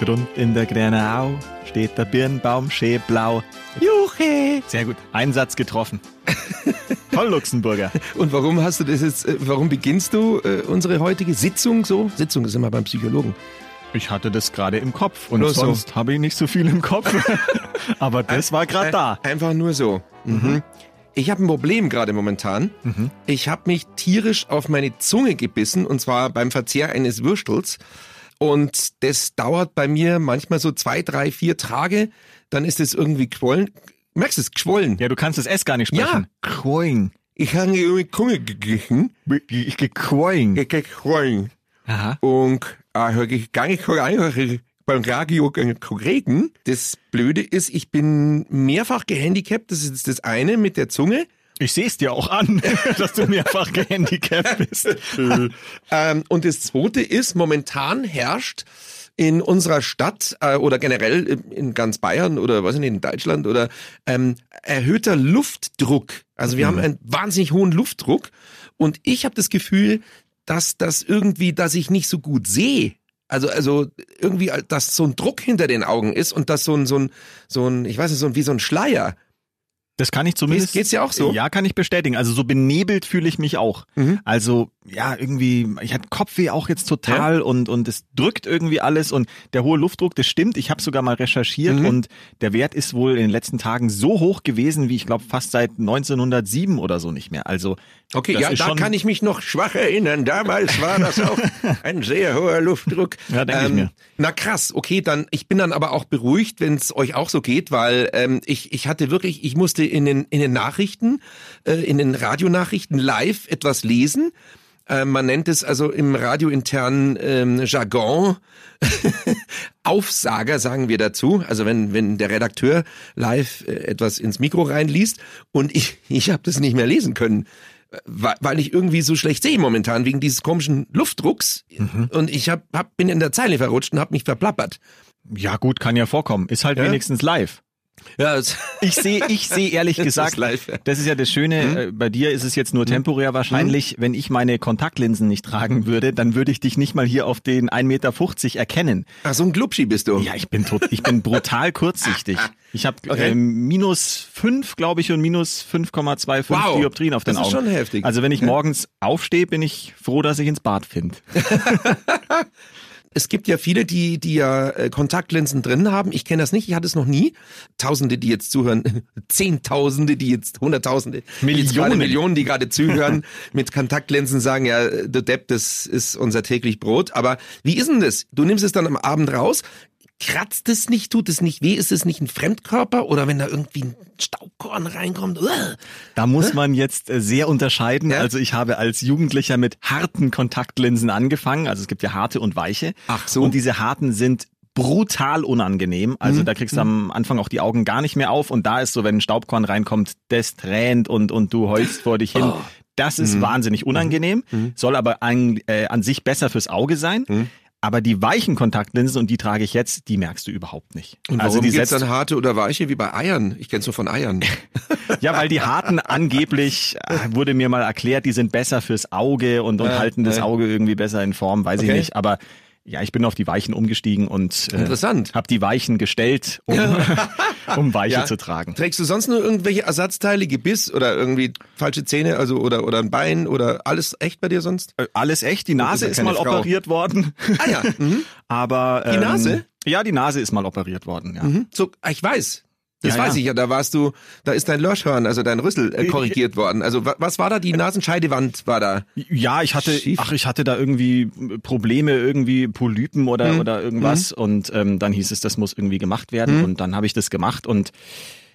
Drund in der Grenau steht der Birnbaum schön blau. Juche! Sehr gut. Einsatz getroffen. Toll, Luxemburger. Und warum hast du das jetzt, äh, warum beginnst du äh, unsere heutige Sitzung so? Sitzung ist immer beim Psychologen. Ich hatte das gerade im Kopf und Nur so. sonst habe ich nicht so viel im Kopf. Aber das war gerade da. Einfach nur so. Mhm. Ich habe ein Problem gerade momentan. Ich habe mich tierisch auf meine Zunge gebissen und zwar beim Verzehr eines Würstels. Und das dauert bei mir manchmal so zwei, drei, vier Tage. Dann ist es irgendwie quollen. Merkst du es? Geschwollen. Ja, du kannst das S gar nicht sprechen. Kroing. Ich habe irgendwie Zunge gegessen. Ich gekroing. Geschwollen. Aha. Und äh, ich gar nicht so einfach beim Radio reden. Das Blöde ist, ich bin mehrfach gehandicapt. Das ist das eine mit der Zunge. Ich sehe es dir auch an, dass du mehrfach gehandicapt bist. Ähm, und das zweite ist, momentan herrscht in unserer Stadt äh, oder generell in- ganz Bayern oder weiß ich nicht, in Deutschland oder ähm, erhöhter Luftdruck. Also wir haben einen wahnsinnig hohen Luftdruck und ich habe das Gefühl, dass das irgendwie, dass ich nicht so gut sehe. Also, also irgendwie, dass so ein Druck hinter den Augen ist und dass so ein, so ein, so ein, ich weiß nicht, so ein, wie so ein Schleier. Das kann ich zumindest. Geht's- dir auch so? Ja, kann ich bestätigen. Also so benebelt fühle ich mich auch. Mhm. Also ja, irgendwie, ich hatte Kopfweh auch jetzt total und und es drückt irgendwie alles und der hohe Luftdruck, das stimmt. Ich habe sogar mal recherchiert Mhm. und der Wert ist wohl in den letzten Tagen so hoch gewesen, wie ich glaube fast seit 1907 oder so nicht mehr. Also Okay, ja, da schon, kann ich mich noch schwach erinnern. Damals war das auch ein sehr hoher Luftdruck. Ähm, Ja, denk ich mir. Na krass, okay, dann ich bin dann aber auch beruhigt, wenn es euch auch so geht, weil ähm, ich ich hatte wirklich, ich musste in den in den Nachrichten, äh, in den Radionachrichten live etwas lesen. Äh, man nennt es also im radiointernen ähm, Jargon Aufsager, sagen wir dazu. Also wenn, wenn der Redakteur live äh, etwas ins Mikro reinliest und ich, ich habe das nicht mehr lesen können, äh, weil, ich irgendwie so schlecht sehe momentan wegen dieses komischen Luftdrucks und ich hab, hab, bin in der Zeile verrutscht und habe mich verplappert. ja gut, kann ja vorkommen. Ist halt Ja? wenigstens live. Ja, Ich sehe, ich sehe ehrlich Das ist gesagt, live, ja. das ist ja das Schöne, äh, bei dir ist es jetzt nur temporär wahrscheinlich, wenn ich meine Kontaktlinsen nicht tragen würde, dann würde ich dich nicht mal hier auf den 1,50 Meter erkennen. ach, so ein Glubschi bist du. Ja, ich bin tot, ich bin brutal kurzsichtig. Ich habe Okay. ähm, minus fünf, glaube ich, und minus 5,25 Wow. Dioptrien auf den Das ist Augen. schon heftig. Also wenn ich morgens aufstehe, bin ich froh, dass ich ins Bad finde. Es gibt ja viele, die, die ja äh, Kontaktlinsen drin haben. Ich kenne das nicht, ich hatte es noch nie. Tausende, die jetzt zuhören, Zehntausende, die jetzt, Hunderttausende, die Millionen. gerade Millionen, die gerade zuhören, mit Kontaktlinsen sagen, ja, der Depp, das ist unser täglich Brot. Aber wie ist denn das? Du nimmst es dann am Abend raus, kratzt es nicht, tut es nicht weh, ist es nicht ein Fremdkörper? Oder wenn da irgendwie ein Staubkorn reinkommt? uah. Da muss man jetzt äh, sehr unterscheiden. Ja? Also ich habe als Jugendlicher mit harten Kontaktlinsen angefangen. Also es gibt ja harte und weiche. Ach so. Und diese harten sind brutal unangenehm. Also Mhm. da kriegst du am Anfang auch die Augen gar nicht mehr auf. Und da ist so, wenn ein Staubkorn reinkommt, das tränt und, und du heulst vor dich hin. Oh. Das Mhm. ist wahnsinnig unangenehm, soll aber an, äh, an sich besser fürs Auge sein. Aber die weichen Kontaktlinsen, und die trage ich jetzt, die merkst du überhaupt nicht. Und also warum die gibt's dann harte oder weiche wie bei Eiern? Ich kenn's nur von Eiern. Ja, weil die harten angeblich, äh, wurde mir mal erklärt, die sind besser fürs Auge und, und Ja, halten das ja. Auge irgendwie besser in Form, weiß ich Okay. nicht. Aber ja, ich bin auf die Weichen umgestiegen und äh, Interessant. habe die Weichen gestellt, um, um Weiche zu tragen. Trägst du sonst nur irgendwelche Ersatzteile, Gebiss oder irgendwie falsche Zähne, also oder oder ein Bein oder alles echt bei dir sonst? Äh, Alles echt, die Nase ja ist keine mal Frau. operiert worden. Ah ja, mhm. Aber Die ähm, Nase? Ja, die Nase ist mal operiert worden, ja. Mhm. so ich weiß. Das Ja, weiß ja. ich ja, da warst du, da ist dein Löschhorn, also dein Rüssel äh, korrigiert worden. Also wa- was war da? Die Nasenscheidewand war da. Ja, ich hatte, Schief. ach, ich hatte da irgendwie Probleme, irgendwie Polypen oder Mhm. oder irgendwas und ähm, dann hieß es, das muss irgendwie gemacht werden Mhm. und dann habe ich das gemacht und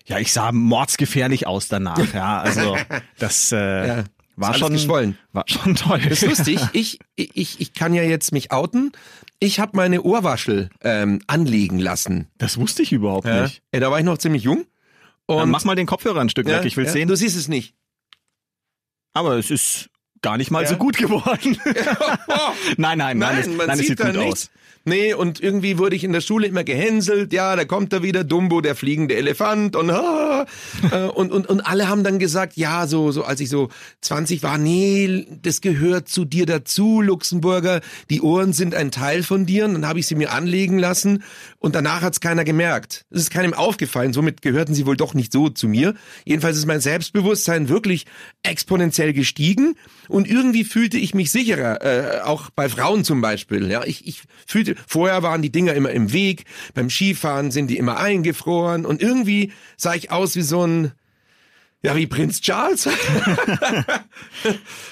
ja, ich sah mordsgefährlich aus danach. Ja, also das äh, Ja. War schon geschwollen. war schon toll. Das ist lustig. Ich, ich, ich kann ja jetzt mich outen. Ich habe meine Ohrwaschel ähm, anlegen lassen. Das wusste ich überhaupt nicht. Ey, da war ich noch ziemlich jung. Dann Und mach mal den Kopfhörer ein Stück weg, ich will ja, sehen. Du siehst es nicht. Aber es ist gar nicht mal Ja. so gut geworden. nein, nein, nein, Nein, es, man nein, es sieht sieht da gut nichts. aus. Nee, und irgendwie wurde ich in der Schule immer gehänselt. Ja, da kommt er wieder, Dumbo, der fliegende Elefant und ah, äh, und, und, und alle haben dann gesagt, ja, so, so als ich so 20 war, nee, das gehört zu dir dazu, Luxemburger. Die Ohren sind ein Teil von dir. Und dann habe ich sie mir anlegen lassen und danach hat's keiner gemerkt. Es ist keinem aufgefallen. Somit gehörten sie wohl doch nicht so zu mir. Jedenfalls ist mein Selbstbewusstsein wirklich exponentiell gestiegen und irgendwie fühlte ich mich sicherer, äh, auch bei Frauen zum Beispiel. Ja, ich, ich fühlte, vorher waren die Dinger immer im Weg, beim Skifahren sind die immer eingefroren und irgendwie sah ich aus wie so ein, ja, wie Prinz Charles.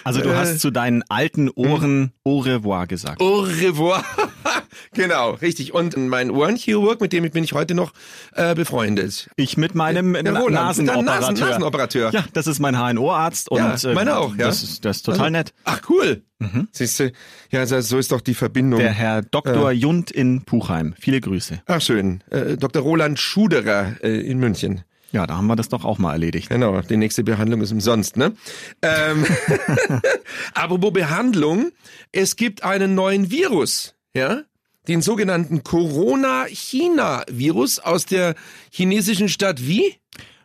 Also du Äh. hast zu deinen alten Ohren au revoir gesagt. Au revoir. genau, richtig. Und mein Ohrenchirurg, mit dem bin ich heute noch äh, befreundet. Ich mit meinem Der Na- Roland, Nasenoperateur. Nasen- Nasenoperateur. Ja, das ist mein HNO-Arzt und Ja, äh, meiner auch, ja. Das ist, das ist total nett. Ach, cool. Siehst du, ja, so ist doch die Verbindung. Der Herr Dr. Jund in Puchheim. Viele Grüße. Ach, schön. Äh, Dr. Roland Schuderer äh, in München. Ja, da haben wir das doch auch mal erledigt. Genau, die nächste Behandlung ist umsonst, ne? Ähm, apropos Behandlung, es gibt einen neuen Virus, ja? Den sogenannten Corona-China-Virus aus der chinesischen Stadt wie?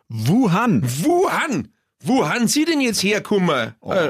Wuhan. Wuhan. Wo haben Sie denn jetzt herkommen? Oh. Äh,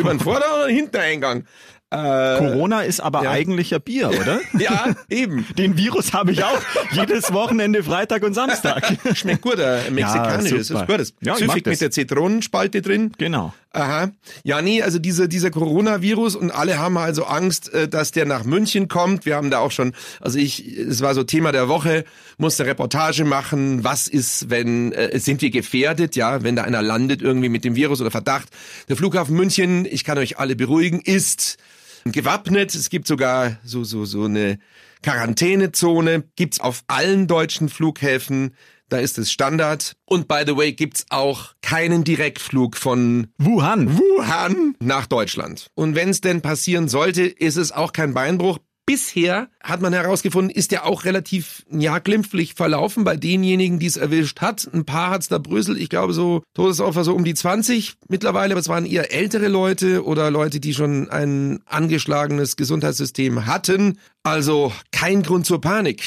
über den Vorder- oder Hintereingang? Äh, Corona ist aber ja. eigentlich ja Bier, oder? ja, eben. Den Virus habe ich auch jedes Wochenende Freitag und Samstag. Schmeckt gut, äh, mexikanisch, super. ist gut. Ja, Süffig mit der Zitronenspalte drin. Genau. Aha. Ja, nee, also dieser, dieser Coronavirus und alle haben also Angst, äh, dass der nach München kommt. Wir haben da auch schon, also ich, es war so Thema der Woche, musste Reportage machen. Was ist, wenn, äh, sind wir gefährdet, ja, wenn da einer landet irgendwie mit dem Virus oder Verdacht. Der Flughafen München, ich kann euch alle beruhigen, ist gewappnet. Es gibt sogar so, so, so eine Quarantänezone. Gibt's auf allen deutschen Flughäfen. Da ist es Standard. Und by the way, gibt's auch keinen Direktflug von Wuhan. Wuhan nach Deutschland. Und wenn es denn passieren sollte, ist es auch kein Beinbruch. Bisher hat man herausgefunden, ist der auch relativ ja glimpflich verlaufen bei denjenigen, die es erwischt hat. Ein paar hat's da bröselt, ich glaube so Todesopfer so um die 20 mittlerweile, aber es waren eher ältere Leute oder Leute, die schon ein angeschlagenes Gesundheitssystem hatten. Also kein Grund zur Panik.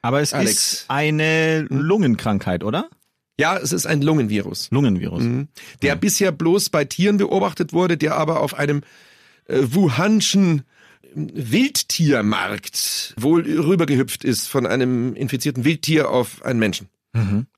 Aber es Alex. ist eine Lungenkrankheit, oder? Ja, es ist ein Lungenvirus. Lungenvirus. der bisher bloß bei Tieren beobachtet wurde, der aber auf einem äh, Wuhanschen Wildtiermarkt wohl rübergehüpft ist von einem infizierten Wildtier auf einen Menschen.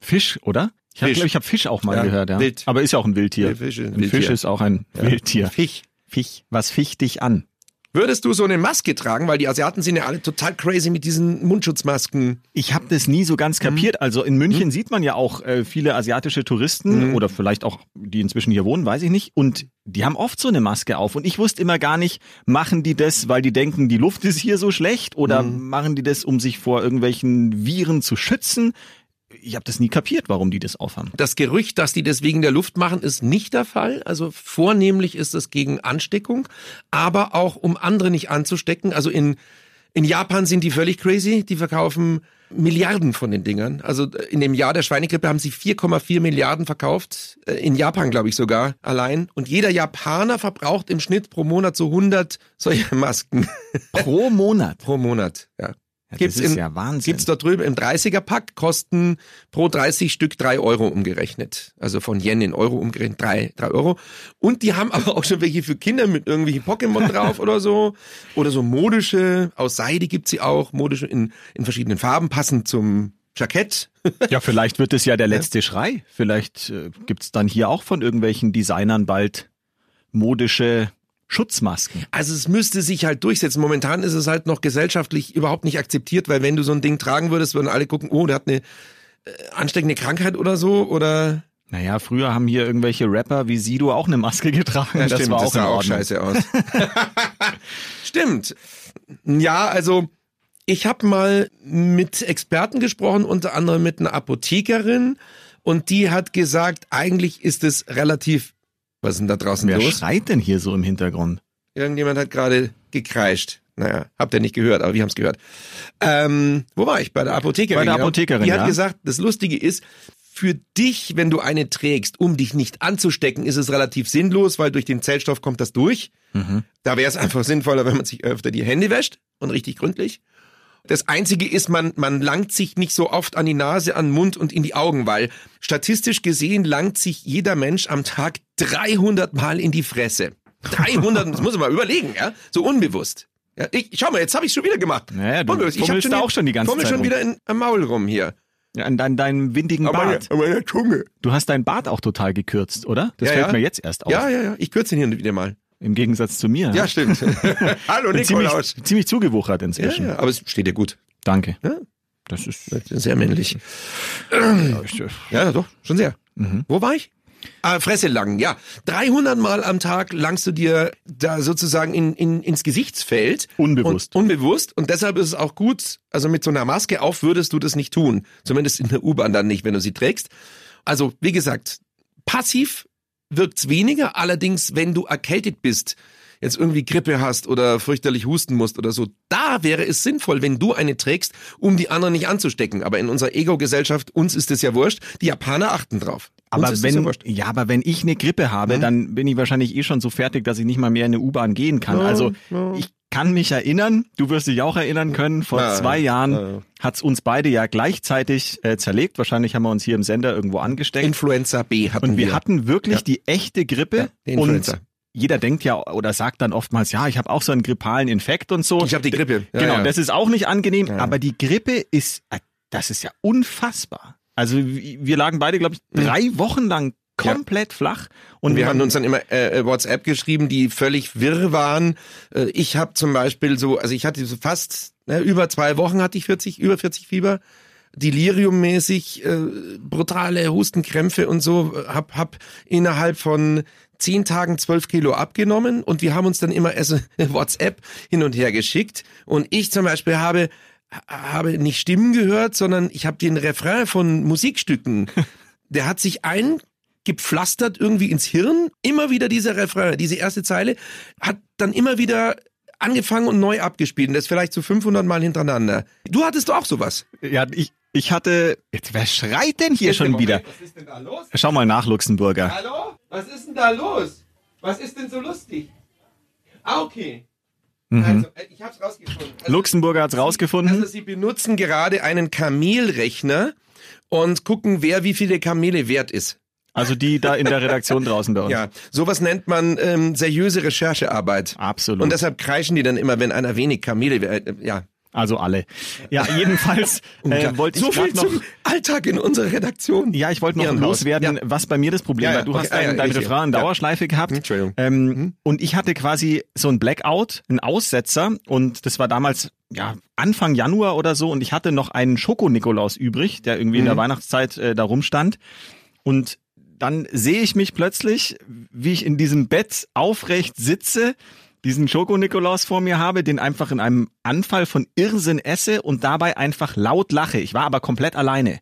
Fisch, oder? Ich habe Fisch. glaube ich habe Fisch auch mal Ja, gehört, ja. Wild. Aber ist ja auch ein Wildtier. Ja, Fisch ist ein ein Fisch Wildtier. ist auch ein Wildtier. Fisch. Fisch. Was ficht dich an? Würdest du so eine Maske tragen, weil die Asiaten sind ja alle total crazy mit diesen Mundschutzmasken. Ich habe das nie so ganz Mhm. kapiert. Also in München sieht man ja auch äh, viele asiatische Mhm. Touristen oder vielleicht auch die inzwischen hier wohnen, weiß ich nicht. Und die haben oft so eine Maske auf. Und ich wusste immer gar nicht, machen die das, weil die denken, die Luft ist hier so schlecht oder Mhm. machen die das, um sich vor irgendwelchen Viren zu schützen? Ich habe das nie kapiert, warum die das aufhaben. Das Gerücht, dass die das wegen der Luft machen, ist nicht der Fall. Also vornehmlich ist es gegen Ansteckung, aber auch um andere nicht anzustecken. Also in, in Japan sind die völlig crazy. Die verkaufen Milliarden von den Dingern. Also in dem Jahr der Schweinegrippe haben sie 4,4 Milliarden verkauft. Äh, In Japan, glaube ich, sogar allein. Und jeder Japaner verbraucht im Schnitt pro Monat so 100 solche Masken. Pro Monat. pro Monat, ja. Ja, Gibt's das ist in- ja Wahnsinn. Gibt's dort drüben im 30er-Pack, kosten pro 30 Stück drei Euro umgerechnet. Also von Yen in Euro umgerechnet drei drei Euro. Und die haben aber auch schon welche für Kinder mit irgendwelchen Pokémon drauf oder so. Oder so modische, aus Seide gibt's sie auch, modische in, in verschiedenen Farben, passend zum Jackett. Ja, vielleicht wird es ja der letzte Schrei. Vielleicht äh, gibt's dann hier auch von irgendwelchen Designern bald modische Schutzmasken. Also es müsste sich halt durchsetzen. Momentan ist es halt noch gesellschaftlich überhaupt nicht akzeptiert, weil wenn du so ein Ding tragen würdest, würden alle gucken, oh, der hat eine äh, ansteckende Krankheit oder so oder Naja, früher haben hier irgendwelche Rapper wie Sido auch eine Maske getragen. Ja, das stimmt, war auch das sah auch scheiße aus. stimmt. Ja, also ich habe mal mit Experten gesprochen, unter anderem mit einer Apothekerin und die hat gesagt, eigentlich ist es relativ was ist denn da draußen Wer los? schreit denn hier so im Hintergrund? Irgendjemand hat gerade gekreischt. Naja, habt ihr nicht gehört, aber wir haben es gehört. Ähm, wo war ich? Bei der Apothekerin. Bei der genau. Apothekerin, Die hat ja. gesagt, das Lustige ist, Für dich, wenn du eine trägst, um dich nicht anzustecken, ist es relativ sinnlos, weil durch den Zellstoff kommt das durch. Da wäre es einfach sinnvoller, wenn man sich öfter die Hände wäscht und richtig gründlich. Das Einzige ist, man, man langt sich nicht so oft an die Nase, an den Mund und in die Augen, weil statistisch gesehen langt sich jeder Mensch am Tag 300 Mal in die Fresse. 300, das muss man mal überlegen, ja? So unbewusst. Ja, ich, schau mal, jetzt habe ich schon wieder gemacht. Naja, du ich hab fummelst da auch schon die ganze Zeit schon rum. wieder in, am Maul rum hier. Ja, an dein, deinem windigen Aber Bart. an meiner Zunge. Du hast deinen Bart auch total gekürzt, oder? Das Ja, fällt ja. mir jetzt erst auf. Ja, ja, ja. Ich kürze ihn hier wieder mal. Im Gegensatz zu mir. Ja, stimmt. Hallo Bin ziemlich, Nikolaus. ziemlich zugewuchert Ja, inzwischen. ja, aber es steht dir gut. Danke. Ja. Das ist Sehr männlich. Ja, doch, schon sehr. Mhm. Wo war ich? Ah, Fresse langen, ja. 300 Mal am Tag langst du dir da sozusagen in, in, ins Gesichtsfeld. Unbewusst. Und, unbewusst. Und deshalb ist es auch gut, also mit so einer Maske auf würdest du das nicht tun. Zumindest in der U-Bahn dann nicht, wenn du sie trägst. Also, wie gesagt, passiv wirkt's weniger. Allerdings, wenn du erkältet bist, jetzt irgendwie Grippe hast oder fürchterlich husten musst oder so, da wäre es sinnvoll, wenn du eine trägst, um die anderen nicht anzustecken. Aber in unserer Ego-Gesellschaft, uns ist es ja wurscht. Die Japaner achten drauf. aber wenn, ja ja, aber wenn ich eine Grippe habe, Mhm. dann bin ich wahrscheinlich eh schon so fertig, dass ich nicht mal mehr in eine U-Bahn gehen kann. Also ich kann mich erinnern, du wirst dich auch erinnern können, vor Ja, zwei Jahren ja. hat's uns beide ja gleichzeitig äh, zerlegt. Wahrscheinlich haben wir uns hier im Sender irgendwo angesteckt. Influenza B hatten und wir hatten wirklich Ja. die echte Grippe. Die Influenza. und jeder denkt ja oder sagt dann oftmals, ja, ich habe auch so einen grippalen Infekt und so. Ich habe die Grippe. Genau, das ist auch nicht angenehm, aber die Grippe ist, äh, das ist ja unfassbar. Also wir lagen beide, glaube ich, drei Wochen lang komplett flach. Und wir haben uns dann immer äh, äh, WhatsApp geschrieben, die völlig wirr waren. Äh, ich habe zum Beispiel so, also ich hatte so fast ne, über zwei Wochen hatte ich 40, über 40 Fieber, deliriummäßig, äh, brutale Hustenkrämpfe und so. äh, Hab, hab innerhalb von zehn Tagen zwölf Kilo abgenommen und wir haben uns dann immer also WhatsApp hin und her geschickt. Und ich zum Beispiel habe habe nicht Stimmen gehört, sondern ich habe den Refrain von Musikstücken. Der hat sich eingepflastert irgendwie ins Hirn. Immer wieder dieser Refrain, diese erste Zeile, hat dann immer wieder angefangen und neu abgespielt. Und das vielleicht so 500 Mal hintereinander. Du hattest doch auch sowas. ja, ich, ich hatte, jetzt, wer schreit denn hier schon wieder? Was ist denn da los? Schau mal nach, Luxemburger. Hallo? Was ist denn da los? Was ist denn so lustig? Ah, okay. Mhm. Also, äh, ich hab's rausgefunden. Also, Luxemburger hat's rausgefunden. Also sie benutzen gerade einen Kamelrechner und gucken, wer wie viele Kamele wert ist. Also die da in der Redaktion draußen bei uns. Ja, sowas nennt man ähm, seriöse Recherchearbeit. Absolut. Und deshalb kreischen die dann immer, wenn einer wenig Kamele, äh, ja. Also alle. Ja, jedenfalls äh, wollte so ich viel gerade noch. zum Alltag in unserer Redaktion. Ja, ich wollte noch Irrenhaus. loswerden, Ja. was bei mir das Problem Ja, ja, war. Du okay. hast Ah, dein, dein. Refrain in. Dauerschleife gehabt. Entschuldigung. Ähm, Und ich hatte quasi so ein Blackout, einen Aussetzer und das war damals ja Anfang Januar oder so und ich hatte noch einen Schoko-Nikolaus übrig, der irgendwie in der Weihnachtszeit äh, da rumstand und dann sehe ich mich plötzlich, wie ich in diesem Bett aufrecht sitze, diesen Schoko-Nikolaus vor mir habe, den einfach in einem Anfall von Irrsinn esse und dabei einfach laut lache. Ich war aber komplett alleine.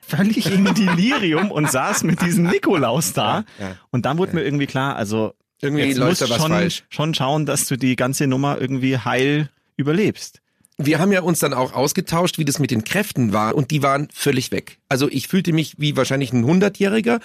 Völlig im Delirium und saß mit diesem Nikolaus da. Ja, ja. Und dann wurde mir irgendwie klar, also Irgendwie jetzt läuft musst schon, falsch. schon schauen, dass du die ganze Nummer irgendwie heil überlebst. Wir haben ja uns dann auch ausgetauscht, wie das mit den Kräften war und die waren völlig weg. Also ich fühlte mich wie wahrscheinlich ein Hundertjähriger.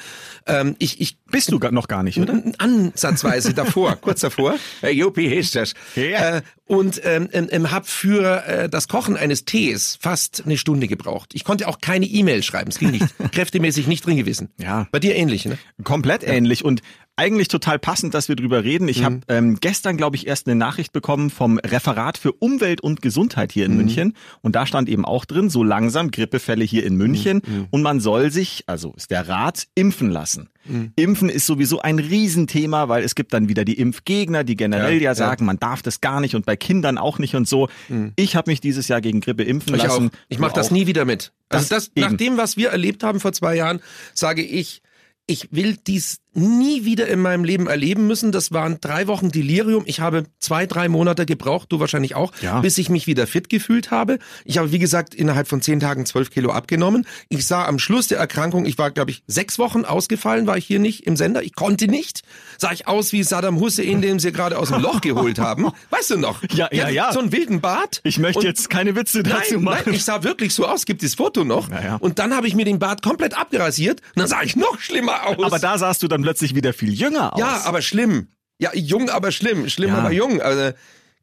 Ähm, ich, ich Bist du noch gar nicht, oder? Ansatzweise davor, kurz davor. Hey, Juppie, ist das. Ja. Äh, und ähm, ähm, ähm, habe für äh, das Kochen eines Tees fast eine Stunde gebraucht. Ich konnte auch keine E-Mail schreiben, es ging nicht. Kräftemäßig nicht drin gewesen. Ja. Bei dir ähnlich, ne? Komplett ähnlich und eigentlich total passend, dass wir drüber reden. Ich habe ähm, gestern, glaube ich, erst eine Nachricht bekommen vom Referat für Umwelt und Gesundheit hier in München und da stand eben auch drin, so langsam Grippefälle hier in München und man soll sich, also ist der Rat, impfen lassen. Impfen ist sowieso ein Riesenthema, weil es gibt dann wieder die Impfgegner, die generell Ja, ja, ja. sagen, man darf das gar nicht und bei Kindern auch nicht und so. Ich habe mich dieses Jahr gegen Grippe impfen Ich auch. lassen. Ich mache das auch. nie wieder mit. Also Das das, nach dem, was wir erlebt haben vor zwei Jahren, sage ich, ich will dies nie wieder in meinem Leben erleben müssen. Das waren drei Wochen Delirium. Ich habe zwei, drei Monate gebraucht, du wahrscheinlich auch, Ja. bis ich mich wieder fit gefühlt habe. Ich habe, wie gesagt, innerhalb von zehn Tagen zwölf Kilo abgenommen. Ich sah am Schluss der Erkrankung, ich war, glaube ich, sechs Wochen ausgefallen, war ich hier nicht im Sender. Ich konnte nicht. Sah ich aus wie Saddam Hussein, den sie gerade aus dem Loch geholt haben. Weißt du noch? Ja, ja, ja. So einen wilden Bart. Ich möchte jetzt keine Witze dazu Nein, machen. nein, ich sah wirklich so aus. Gibt das Foto noch? Ja, ja. Und dann habe ich mir den Bart komplett abgerasiert und dann sah ich noch schlimmer aus. aber da sahst du dann plötzlich wieder viel jünger aus. ja, aber schlimm. Ja, jung, aber schlimm. Schlimm, Ja. aber jung. Also,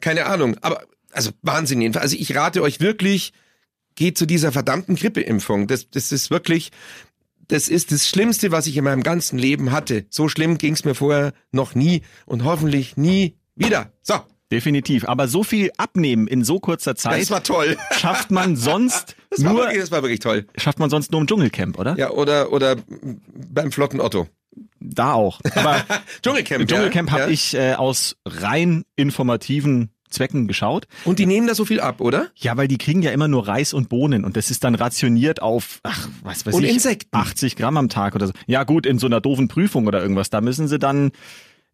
keine Ahnung. Aber, also Wahnsinn jedenfalls. Also ich rate euch wirklich, geht zu dieser verdammten Grippeimpfung. Das, das ist wirklich, das ist das Schlimmste, was ich in meinem ganzen Leben hatte. So schlimm ging's mir vorher noch nie und hoffentlich nie wieder. So, Definitiv. Aber so viel abnehmen in so kurzer Zeit das war toll. schafft man sonst Das war, nur wirklich, das war wirklich toll. schafft man sonst nur im Dschungelcamp, oder? Ja, oder, oder beim flotten Otto. Da auch. Aber Dschungelcamp. Dschungelcamp ja. habe ja. ich äh, aus rein informativen Zwecken geschaut. Und die nehmen da so viel ab, oder? Ja, weil die kriegen ja immer nur Reis und Bohnen und das ist dann rationiert auf, ach, was weiß Und ich, Insekten. 80 Gramm am Tag oder so. Ja gut, in so einer doofen Prüfung oder irgendwas, da müssen sie dann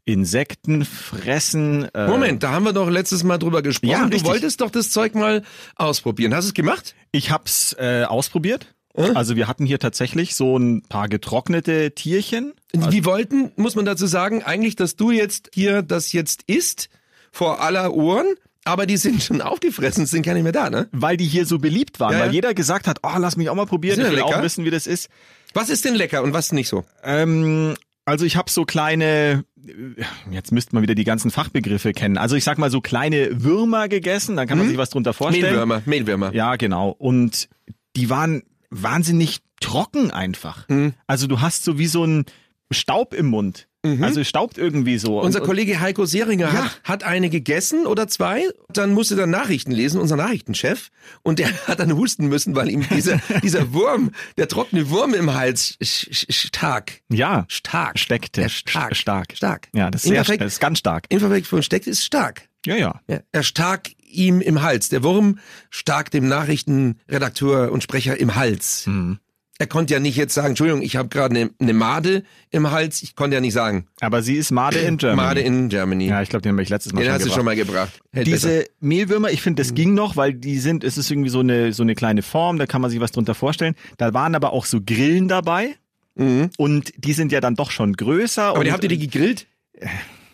Insekten fressen. Äh, Moment, da haben wir doch letztes Mal drüber gesprochen. Ja, du richtig. wolltest doch das Zeug mal ausprobieren. Hast du es gemacht? Ich hab's äh, ausprobiert. Also wir hatten hier tatsächlich so ein paar getrocknete Tierchen. Die wollten, muss man dazu sagen, eigentlich, dass du jetzt hier das jetzt isst, vor aller Ohren, aber die sind schon aufgefressen, sind gar nicht mehr da, ne? weil die hier so beliebt waren, Ja, weil ja. jeder gesagt hat, oh, lass mich auch mal probieren, ich will auch lecker. wissen, wie das ist. Was ist denn lecker und was nicht so? Ähm, also ich habe so kleine, äh, jetzt müsste man wieder die ganzen Fachbegriffe kennen. Also ich sag mal so kleine Würmer gegessen, dann kann man sich was drunter vorstellen. Mehlwürmer, Mehlwürmer. Ja, genau. Und die waren wahnsinnig trocken einfach. Mhm. Also du hast so wie so ein Staub im Mund. Also es staubt irgendwie so. Unser und, Kollege Heiko Seringer Ja. hat, hat eine gegessen oder zwei, dann musste er Nachrichten lesen, unser Nachrichtenchef, und der hat dann husten müssen, weil ihm dieser, dieser Wurm, der trockene Wurm im Hals stark, ja, stark steckte. Er stark. St- Stark. Stark. Ja, das ist sehr das ist ganz stark. Imperfekt von steckt ist stark. Ja, ja. Ja, er stark ihm im Hals. Der Wurm stark dem Nachrichtenredakteur und Sprecher im Hals. Mhm. Er konnte ja nicht jetzt sagen, Entschuldigung, ich habe gerade eine ne Made im Hals. Ich konnte ja nicht sagen, Aber sie ist Made in Germany. Made in Germany. ja, ich glaube, den habe ich letztes Mal Den schon hast du gebracht. schon mal gebracht. Hält besser. Diese Mehlwürmer, ich finde, das ging noch, weil die sind, es ist irgendwie so eine, so eine kleine Form, da kann man sich was drunter vorstellen. Da waren aber auch so Grillen dabei. Und die sind ja dann doch schon größer. Mhm. Aber und die habt ihr die gegrillt?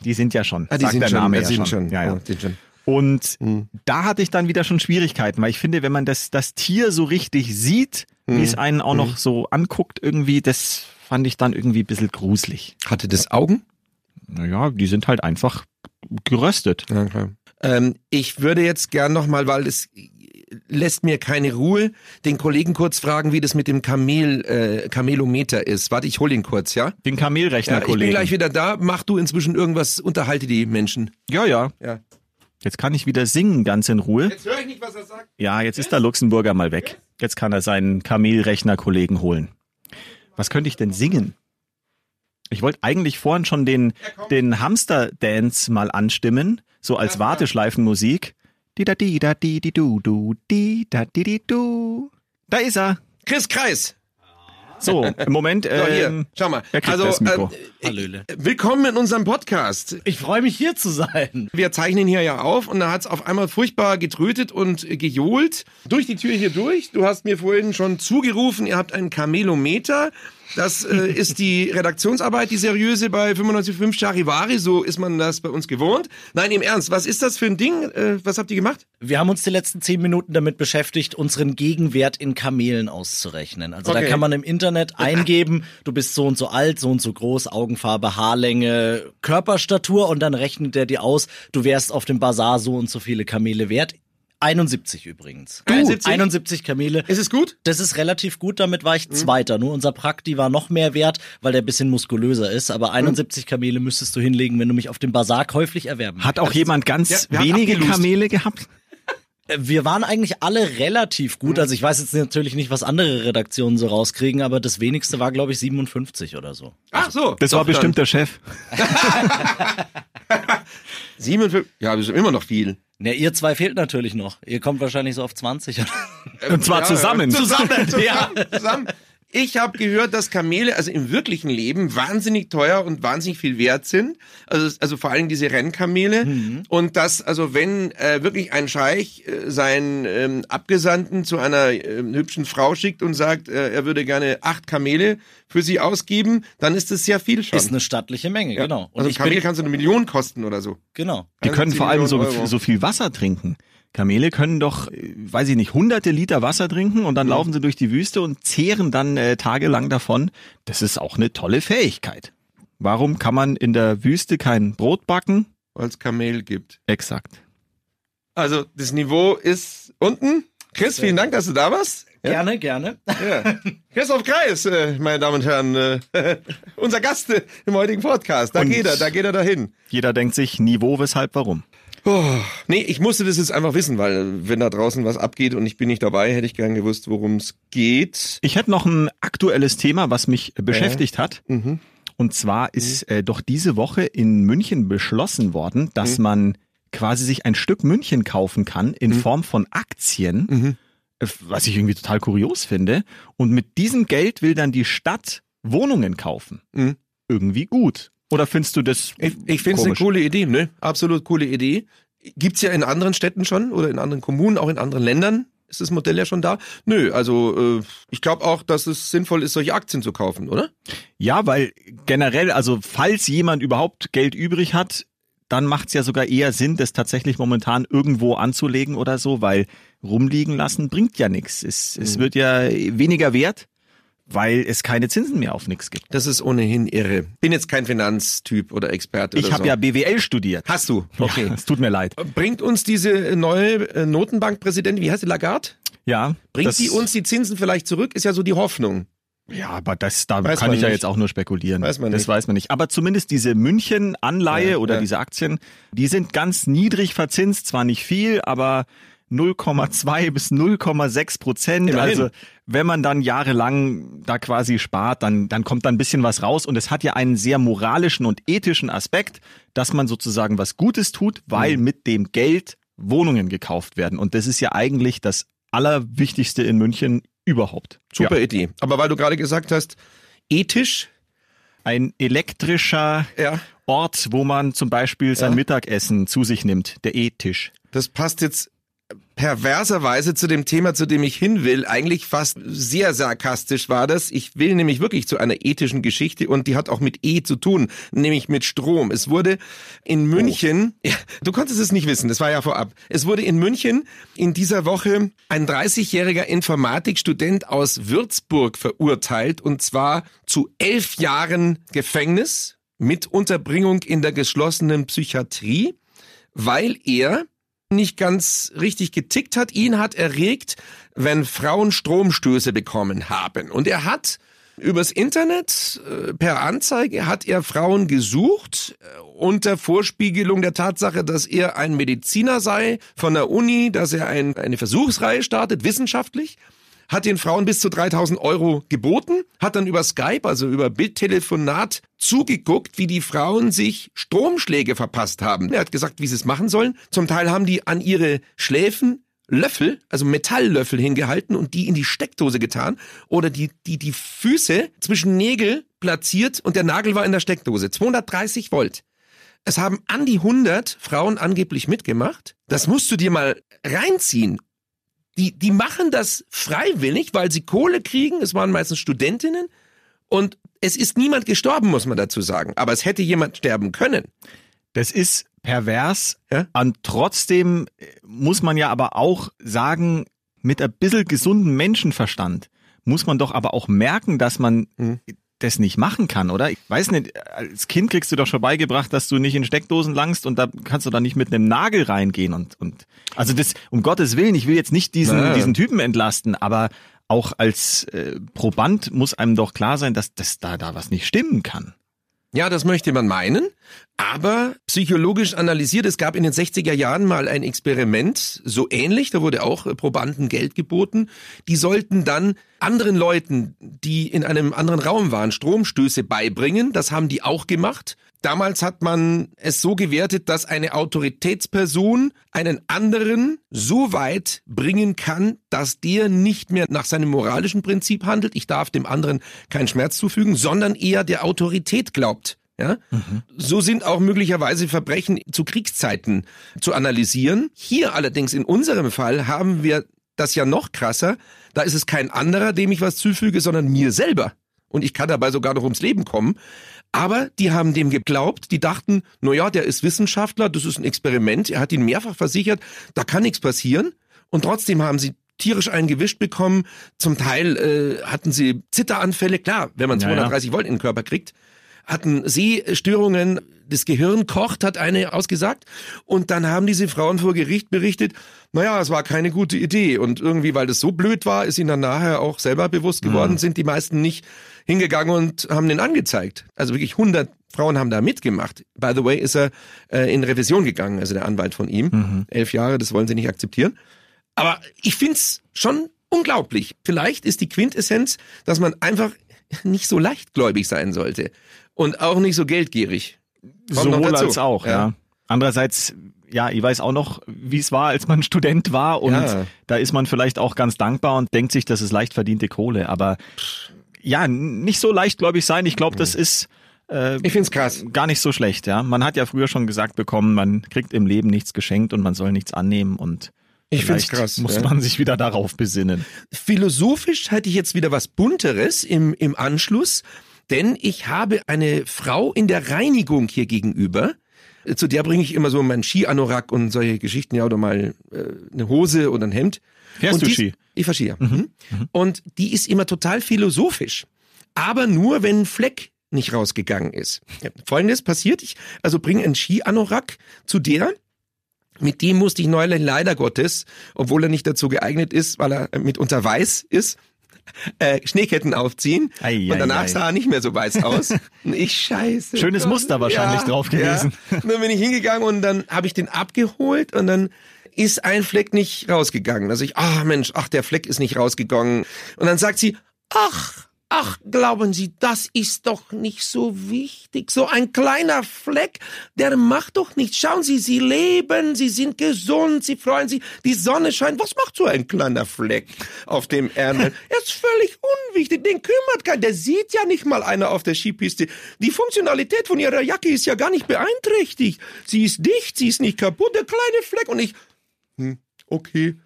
die sind ja schon. Ah, die sind der schon. Name ja die sind schon. schon. Ja, ja. Oh, die sind schon. Und Mhm. da hatte ich dann wieder schon Schwierigkeiten, weil ich finde, wenn man das, das Tier so richtig sieht, Mhm. wie es einen auch noch so anguckt, irgendwie, das fand ich dann irgendwie ein bisschen gruselig. Hatte das Augen? Naja, die sind halt einfach geröstet. Klar. Ähm, ich würde jetzt gern nochmal, weil es lässt mir keine Ruhe, den Kollegen kurz fragen, wie das mit dem Kamel, äh, Kamelometer ist. Warte, ich hol ihn kurz, ja? Den Kamelrechner, ja ich bin gleich wieder da. Mach du inzwischen irgendwas, unterhalte die Menschen. ja, ja. Ja. Jetzt kann ich wieder singen, ganz in Ruhe. Jetzt höre ich nicht, was er sagt. Ja, jetzt ist der Luxemburger mal weg. Jetzt kann er seinen Kamelrechner-Kollegen holen. Was könnte ich denn singen? Ich wollte eigentlich vorhin schon den, den Hamster-Dance mal anstimmen, so als Warteschleifenmusik. Di da di da di di du du di da di di du. Da ist er. Chris Kreis. So, im Moment. So, hier, Ähm, schau mal. Also, ähm, Hallöle. willkommen in unserem Podcast. Ich freue mich hier zu sein. Wir zeichnen hier ja auf und da hat's auf einmal furchtbar getrötet und äh, gejohlt. Durch die Tür hier durch. Du hast mir vorhin schon zugerufen, ihr habt einen Kamelometer. Das äh, ist die Redaktionsarbeit, die seriöse bei 95.5 Charivari. So ist man das bei uns gewohnt. Nein, im Ernst, was ist das für ein Ding? Äh, was habt ihr gemacht? Wir haben uns die letzten zehn Minuten damit beschäftigt, unseren Gegenwert in Kamelen auszurechnen. Also Okay. da kann man im Internet eingeben, du bist so und so alt, so und so groß, Augenfarbe, Haarlänge, Körperstatur und dann rechnet er dir aus, du wärst auf dem Bazar so und so viele Kamele wert. 71 übrigens. Du? 71? 71 Kamele. Ist es gut? Das ist relativ gut, damit war ich Zweiter. Nur unser Prakti war noch mehr wert, weil der ein bisschen muskulöser ist. Aber 71 Kamele müsstest du hinlegen, wenn du mich auf dem Bazar käuflich erwerben hat auch jemand ganz Ja, wenige? Kamele gehabt? Äh, Wir waren eigentlich alle relativ gut. Also ich weiß jetzt natürlich nicht, was andere Redaktionen so rauskriegen, aber das wenigste war, glaube ich, 57 oder so. Ach so. Das war bestimmt der Chef. Dann. 57. Ja, das ist immer noch viel. Ne, ihr zwei fehlt natürlich noch. Ihr kommt wahrscheinlich so auf 20. oder? Und zwar zusammen. Zusammen, zusammen, Ja. zusammen. Ich habe gehört, dass Kamele also im wirklichen Leben wahnsinnig teuer und wahnsinnig viel wert sind. Also, also vor allem diese Rennkamele. Mhm. Und dass also wenn äh, wirklich ein Scheich äh, seinen ähm, Abgesandten zu einer ähm, hübschen Frau schickt und sagt, äh, er würde gerne acht Kamele für sie ausgeben, dann ist das sehr viel schon. Ist eine stattliche Menge, Ja. genau. Und also ich Kamel bin, kann so eine Million kosten oder so. genau. Die können 71 vor allem so, so viel Wasser trinken. Kamele können doch, äh, weiß ich nicht, hunderte Liter Wasser trinken und dann laufen sie durch die Wüste und zehren dann äh, tagelang davon. Das ist auch eine tolle Fähigkeit. Warum kann man in der Wüste kein Brot backen? Weil es Kamel gibt. Exakt. Also das Niveau ist unten. Chris, vielen Dank, dass du da warst. Ja. Gerne, gerne. Ja. Christoph Kreis, äh, meine Damen und Herren, äh, unser Gast äh, im heutigen Podcast. Da Und- geht er, da geht er dahin. Jeder denkt sich, Niveau, weshalb, warum. Oh, nee, ich musste das jetzt einfach wissen, weil äh, wenn da draußen was abgeht und ich bin nicht dabei, hätte ich gern gewusst, worum es geht. Ich hätte noch ein aktuelles Thema, was mich beschäftigt hat. Mhm. Und zwar ist äh, doch diese Woche in München beschlossen worden, dass Mhm. man quasi sich ein Stück München kaufen kann in Form von Aktien, Mhm. äh, was ich irgendwie total kurios finde. Und mit diesem Geld will dann die Stadt Wohnungen kaufen. Mhm. Irgendwie gut. Oder findest du das? Ich, ich finde es eine coole Idee, ne? Absolut coole Idee. Gibt's ja in anderen Städten schon oder in anderen Kommunen, auch in anderen Ländern. Ist das Modell ja schon da? Nö, also äh, ich glaube auch, dass es sinnvoll ist, solche Aktien zu kaufen, oder? Ja, weil generell, also falls jemand überhaupt Geld übrig hat, dann macht es ja sogar eher Sinn, das tatsächlich momentan irgendwo anzulegen oder so, weil rumliegen lassen bringt ja nichts. Es, es Mhm. wird ja weniger wert, weil es keine Zinsen mehr auf nichts gibt. Das ist ohnehin irre. Bin jetzt kein Finanztyp oder Experte Ich habe so. ja BWL studiert. Hast du? Okay. Ja, es tut mir leid. Bringt uns diese neue äh, Notenbankpräsidentin, wie heißt sie, Lagarde? Ja. Bringt das, die uns die Zinsen vielleicht zurück? Ist ja so die Hoffnung. Ja, aber das, da Weiß kann ich ja nicht. jetzt auch nur spekulieren. Weiß man das nicht. weiß man nicht. Aber zumindest diese München-Anleihe Ja, oder ja. diese Aktien, die sind ganz niedrig verzinst, zwar nicht viel, aber 0,2 bis 0,6 Prozent. Immerhin. Also wenn man dann jahrelang da quasi spart, dann, dann kommt da ein bisschen was raus. Und es hat ja einen sehr moralischen und ethischen Aspekt, dass man sozusagen was Gutes tut, weil Mhm. mit dem Geld Wohnungen gekauft werden. Und das ist ja eigentlich das Allerwichtigste in München überhaupt. Super Ja. Idee. Aber weil du gerade gesagt hast, ethisch, Ein elektrischer ja, Ort, wo man zum Beispiel sein Ja. Mittagessen zu sich nimmt, der E-Tisch. das passt jetzt perverserweise zu dem Thema, zu dem ich hin will. Eigentlich fast sehr sarkastisch war das. Ich will nämlich wirklich zu einer ethischen Geschichte und die hat auch mit E zu tun, nämlich mit Strom. Es wurde in München, ja, du konntest es nicht wissen, das war ja vorab. Es wurde in München in dieser Woche ein 30-jähriger Informatikstudent aus Würzburg verurteilt und zwar zu elf Jahren Gefängnis mit Unterbringung in der geschlossenen Psychiatrie, weil er nicht ganz richtig getickt hat. Ihn hat erregt, wenn Frauen Stromstöße bekommen haben. Und er hat übers Internet äh, per Anzeige hat er Frauen gesucht äh, unter Vorspiegelung der Tatsache, dass er ein Mediziner sei von der Uni, dass er ein, eine Versuchsreihe startet, wissenschaftlich hat den Frauen bis zu 3000 Euro geboten, hat dann über Skype, also über Bildtelefonat, zugeguckt, wie die Frauen sich Stromschläge verpasst haben. Er hat gesagt, wie sie es machen sollen. Zum Teil haben die an ihre Schläfen Löffel, also Metalllöffel hingehalten und die in die Steckdose getan oder die, die, die Füße zwischen Nägel platziert und der Nagel war in der Steckdose. 230 Volt. Es haben an die 100 Frauen angeblich mitgemacht. Das musst du dir mal reinziehen die, die machen das freiwillig, weil sie Kohle kriegen. Es waren meistens Studentinnen. Und es ist niemand gestorben, muss man dazu sagen. Aber es hätte jemand sterben können. Das ist pervers. Ja? Und trotzdem äh, muss man ja aber auch sagen, mit ein bisschen gesunden Menschenverstand muss man doch aber auch merken, dass man Mhm. Das nicht machen kann, oder? Ich weiß nicht, als Kind kriegst du doch schon beigebracht, dass du nicht in Steckdosen langst und da kannst du dann nicht mit einem Nagel reingehen und, und also das, um Gottes Willen, ich will jetzt nicht diesen, Naja. diesen Typen entlasten, aber auch als äh, Proband muss einem doch klar sein, dass, dass da, da was nicht stimmen kann. Ja, das möchte man meinen. Aber psychologisch analysiert, es gab in den 60er Jahren mal ein Experiment, so ähnlich, da wurde auch Probanden Geld geboten. Die sollten dann anderen Leuten, die in einem anderen Raum waren, Stromstöße beibringen. Das haben die auch gemacht. Damals hat man es so gewertet, dass eine Autoritätsperson einen anderen so weit bringen kann, dass der nicht mehr nach seinem moralischen Prinzip handelt, ich darf dem anderen keinen Schmerz zufügen, sondern eher der Autorität glaubt. Ja? Mhm. So sind auch möglicherweise Verbrechen zu Kriegszeiten zu analysieren. Hier allerdings in unserem Fall haben wir das ja noch krasser. Da ist es kein anderer, dem ich was zufüge, sondern mir selber. Und ich kann dabei sogar noch ums Leben kommen. Aber die haben dem geglaubt, die dachten, na ja, der ist Wissenschaftler, das ist ein Experiment, er hat ihn mehrfach versichert, da kann nichts passieren. Und trotzdem haben sie tierisch einen gewischt bekommen. Zum Teil äh, hatten sie Zitteranfälle, klar, wenn man 230 ja, ja. Volt in den Körper kriegt. Hatten Sehstörungen, das Gehirn kocht, hat eine ausgesagt. Und dann haben diese Frauen vor Gericht berichtet, naja, es war keine gute Idee. Und irgendwie, weil das so blöd war, ist ihnen dann nachher auch selber bewusst geworden, mhm. sind die meisten nicht hingegangen und haben den angezeigt. Also wirklich 100 Frauen haben da mitgemacht. By the way, ist er äh, in Revision gegangen, also der Anwalt von ihm. Mhm. Elf Jahre, das wollen sie nicht akzeptieren. Aber ich find's schon unglaublich. Vielleicht ist die Quintessenz, dass man einfach nicht so leichtgläubig sein sollte und auch nicht so geldgierig. Kommt Sowohl als auch, ja. ja. Andererseits, ja, ich weiß auch noch, wie es war, als man Student war und ja. da ist man vielleicht auch ganz dankbar und denkt sich, das ist leicht verdiente Kohle, aber ja, nicht so leichtgläubig sein. Ich glaube, das ist äh, ich find's krass. Gar nicht so schlecht, ja. Man hat ja früher schon gesagt bekommen, man kriegt im Leben nichts geschenkt und man soll nichts annehmen und ich find's krass. Muss ja. man sich wieder darauf besinnen. Philosophisch hätte ich jetzt wieder was Bunteres im, im Anschluss, denn ich habe eine Frau in der Reinigung hier gegenüber. Zu der bringe ich immer so meinen Ski-Anorak und solche Geschichten, ja, oder mal äh, eine Hose oder ein Hemd. Fährst und du Ski? Ich fahre Ski, ja. Mhm. Mhm. Und die ist immer total philosophisch. Aber nur, wenn ein Fleck nicht rausgegangen ist. Folgendes passiert, ich also bringe einen Ski-Anorak zu der, mit dem musste ich neulich leider Gottes, obwohl er nicht dazu geeignet ist, weil er mitunter weiß ist, äh, Schneeketten aufziehen ei, und danach ei, sah er nicht mehr so weiß aus. Und ich scheiße. Schönes Gott. Muster wahrscheinlich ja, drauf gewesen. Ja. Und dann bin ich hingegangen und dann habe ich den abgeholt und dann ist ein Fleck nicht rausgegangen. Also ich, ach Mensch, ach der Fleck ist nicht rausgegangen. Und dann sagt sie, ach, Ach, glauben Sie, das ist doch nicht so wichtig. So ein kleiner Fleck, der macht doch nichts. Schauen Sie, Sie leben, Sie sind gesund, Sie freuen sich, die Sonne scheint. Was macht so ein kleiner Fleck auf dem Ärmel? er ist völlig unwichtig, den kümmert keiner. Der sieht ja nicht mal einer auf der Skipiste. Die Funktionalität von Ihrer Jacke ist ja gar nicht beeinträchtigt. Sie ist dicht, sie ist nicht kaputt, der kleine Fleck. Und ich, hm, okay.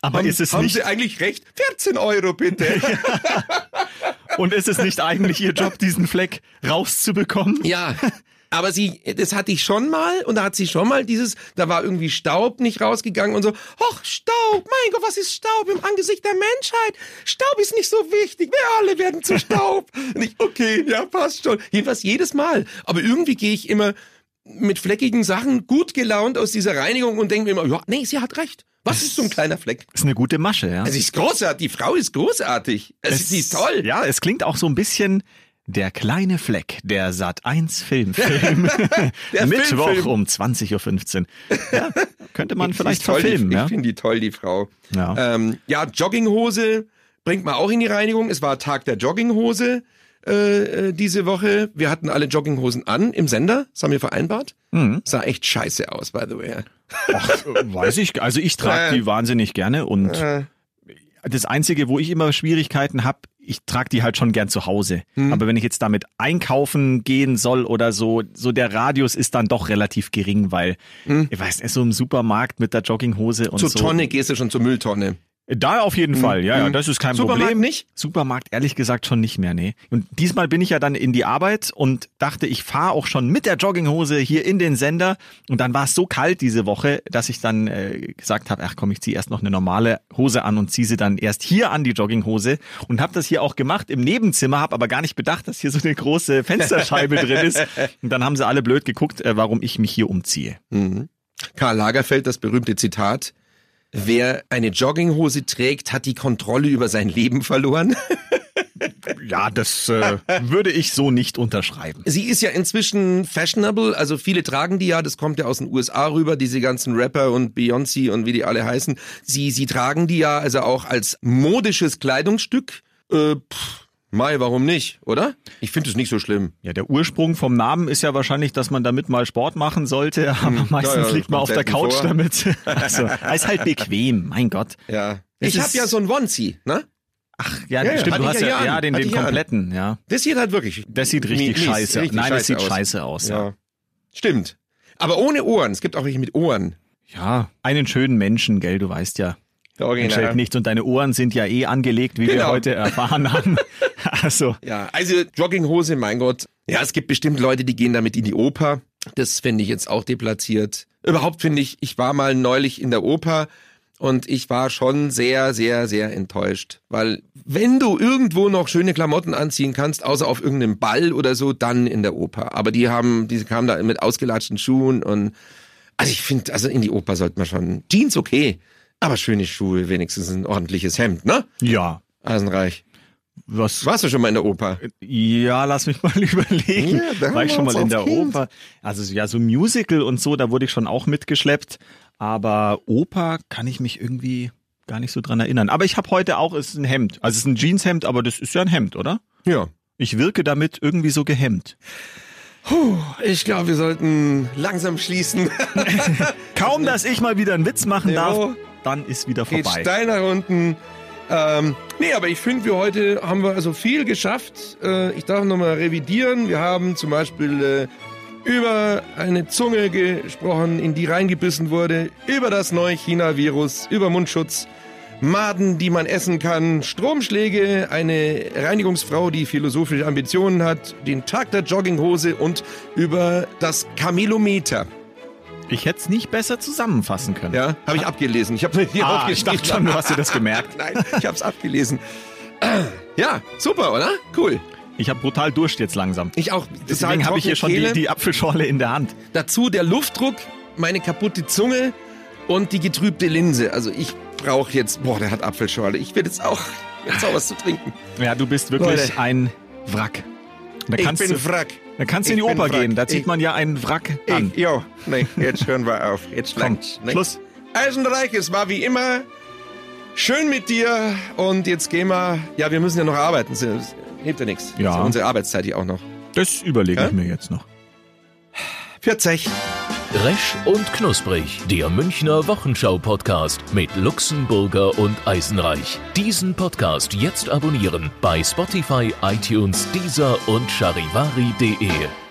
Aber haben, ist es haben nicht... Sie eigentlich recht? 14 Euro bitte. Und ist es nicht eigentlich Ihr Job, diesen Fleck rauszubekommen? Ja. Aber sie, das hatte ich schon mal und da hat sie schon mal dieses, da war irgendwie Staub nicht rausgegangen und so, ach Staub, mein Gott, was ist Staub im Angesicht der Menschheit? Staub ist nicht so wichtig, wir alle werden zu Staub. und ich, okay, ja, passt schon. Jedenfalls jedes Mal. Aber irgendwie gehe ich immer mit fleckigen Sachen gut gelaunt aus dieser Reinigung und denke mir immer, ja, nee, sie hat recht. Was ist so ein kleiner Fleck? Ist eine gute Masche, ja. Also ist großartig, die Frau ist großartig. Also es, sie ist toll. Ja, es klingt auch so ein bisschen der kleine Fleck, der Sat 1 Filmfilm. Mittwoch Filmfilm. um 20.15 Uhr. Ja, könnte man ich vielleicht verfilmen. Die, ja? Ich finde die toll, die Frau. Ja. Ähm, ja, Jogginghose bringt man auch in die Reinigung. Es war Tag der Jogginghose äh, äh diese Woche. Wir hatten alle Jogginghosen an im Sender, das haben wir vereinbart. Mhm. Sah echt scheiße aus, by the way. Ach, weiß ich. Also ich trage die wahnsinnig gerne und das Einzige, wo ich immer Schwierigkeiten habe, ich trage die halt schon gern zu Hause. Hm. Aber wenn ich jetzt damit einkaufen gehen soll oder so, so der Radius ist dann doch relativ gering, weil hm. ich weiß nicht, so im Supermarkt mit der Jogginghose und zur so. Zur Tonne gehst du schon zur Mülltonne. Da auf jeden mhm. Fall, ja, ja, hm. das ist kein Supermarkt Problem. nicht? Supermarkt ehrlich gesagt schon nicht mehr, nee. Und diesmal bin ich ja dann in die Arbeit und dachte, ich fahre auch schon mit der Jogginghose hier in den Sender und dann war es so kalt diese Woche, dass ich dann äh, gesagt habe, ach komm, ich ziehe erst noch eine normale Hose an und ziehe sie dann erst hier an die Jogginghose und habe das hier auch gemacht im Nebenzimmer, habe aber gar nicht bedacht, dass hier so eine große Fensterscheibe drin ist und dann haben sie alle blöd geguckt, äh, warum ich mich hier umziehe. Mhm. Karl Lagerfeld, das berühmte Zitat, Wer eine Jogginghose trägt, hat die Kontrolle über sein Leben verloren. Ja, das äh, würde ich so nicht unterschreiben. Sie ist ja inzwischen fashionable, also viele tragen die ja, das kommt ja aus den USA rüber, diese ganzen Rapper und Beyoncé und wie die alle heißen. Sie, sie tragen die ja also auch als modisches Kleidungsstück. Äh, pff, Mai, warum nicht, oder? Ich finde es nicht so schlimm. Ja, der Ursprung vom Namen ist ja wahrscheinlich, dass man damit mal Sport machen sollte, aber meistens ja, liegt man auf der Couch selten damit. Also, ist halt bequem, mein Gott. Ja. Es Ich habe ja so ein Onesie, ne? Ach, ja, Ja, stimmt, du hast ja ja, den, den an. kompletten, ja. Das sieht halt wirklich. Das sieht richtig mies, scheiße, richtig nein, das sieht aus. scheiße aus, ja. ja. Stimmt. Aber ohne Ohren. Es gibt auch welche mit Ohren. Ja, einen schönen Menschen, gell, du weißt ja. Der Entscheidet nichts und deine Ohren sind ja eh angelegt, wie wir Genau. heute erfahren haben. Also, Ja, also Jogginghose, mein Gott. Ja, es gibt bestimmt Leute, die gehen damit in die Oper. Das finde ich jetzt auch deplatziert. Überhaupt finde ich, ich war mal neulich in der Oper und ich war schon sehr, sehr, sehr enttäuscht. Weil wenn du irgendwo noch schöne Klamotten anziehen kannst, außer auf irgendeinem Ball oder so, dann in der Oper. Aber die haben, die kamen da mit ausgelatschten Schuhen und also ich finde, also in die Oper sollte man schon. Jeans okay, aber schöne Schuhe, wenigstens ein ordentliches Hemd, ne? ja. Eisenreich. Was, Warst du schon mal in der Oper? Ja, lass mich mal überlegen. Ja, War ich schon mal in der Kind. Oper? Also ja, so Musical und so, da wurde ich schon auch mitgeschleppt. Aber Oper kann ich mich irgendwie gar nicht so dran erinnern. Aber ich habe heute auch, es ist ein Hemd. Also es ist ein Jeanshemd, aber das ist ja ein Hemd, oder? Ja. Ich wirke damit irgendwie so gehemmt. Ich glaube, wir sollten langsam schließen. Kaum, dass ich mal wieder einen Witz machen darf, dann ist wieder Geht vorbei. steil nach unten. Ähm, nee, aber ich finde, wir heute haben wir also viel geschafft. Äh, ich darf nochmal revidieren. Wir haben zum Beispiel äh, über eine Zunge gesprochen, in die reingebissen wurde, über das neue China-Virus, über Mundschutz, Maden, die man essen kann, Stromschläge, eine Reinigungsfrau, die philosophische Ambitionen hat, den Tag der Jogginghose und über das Kamelometer. Ich hätte es nicht besser zusammenfassen können. Ja, habe ich abgelesen. Ich habe hier Ah, ich dachte schon, du hast dir das gemerkt. Nein, ich habe es abgelesen. Ja, super, oder? Cool. Ich habe brutal Durst jetzt langsam. Ich auch. Deswegen habe ich hier schon die, die Apfelschorle in der Hand. Dazu der Luftdruck, meine kaputte Zunge und die getrübte Linse. Also ich brauche jetzt, boah, der hat Apfelschorle. Ich will jetzt auch, jetzt auch was zu trinken. Ja, du bist wirklich Leute. ein Wrack. Da Ich bin du, Wrack. Da kannst du in die Ich Oper gehen. Da zieht Ich- man ja einen Wrack an. Ich, jo, nee, jetzt hören wir auf. Jetzt langt's. Nee. Schluss. Eisenreich, es war wie immer schön mit dir und jetzt gehen wir, ja, wir müssen ja noch arbeiten. Hilft ja nichts. Ja. Unsere Arbeitszeit hier auch noch. Das überlege ich Ja? mir jetzt noch. 40. Resch und Knusprig, der Münchner Wochenschau-Podcast mit Luxemburger und Eisenreich. Diesen Podcast jetzt abonnieren bei Spotify, iTunes, Deezer und charivari.de.